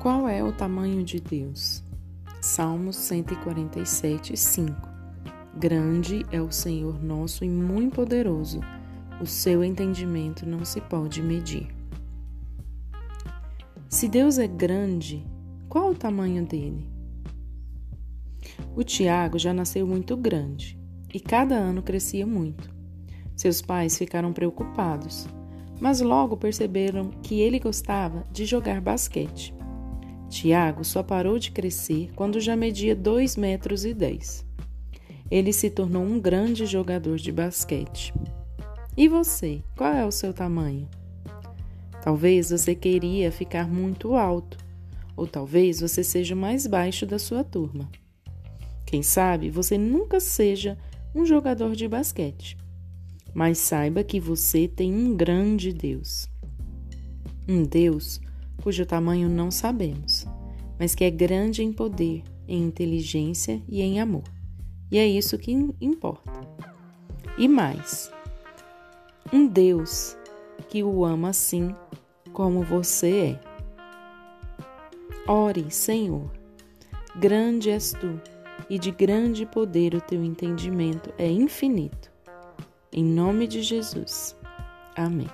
Qual é o tamanho de Deus? Salmos 147, 5 Grande é o Senhor nosso e muito poderoso, o seu entendimento não se pode medir. Se Deus é grande, qual o tamanho dele? O Tiago já nasceu muito grande e cada ano crescia muito. Seus pais ficaram preocupados, mas logo perceberam que ele gostava de jogar basquete. Tiago só parou de crescer quando já media 2 metros e 10. Ele se tornou um grande jogador de basquete. E você, qual é o seu tamanho? Talvez você queria ficar muito alto, ou talvez você seja o mais baixo da sua turma. Quem sabe você nunca seja um jogador de basquete, mas saiba que você tem um grande Deus. Um Deus cujo tamanho não sabemos, mas que é grande em poder, em inteligência e em amor. E é isso que importa. E mais, um Deus que o ama assim como você é. Ore, Senhor, grande és tu, e de grande poder o teu entendimento é infinito. Em nome de Jesus. Amém.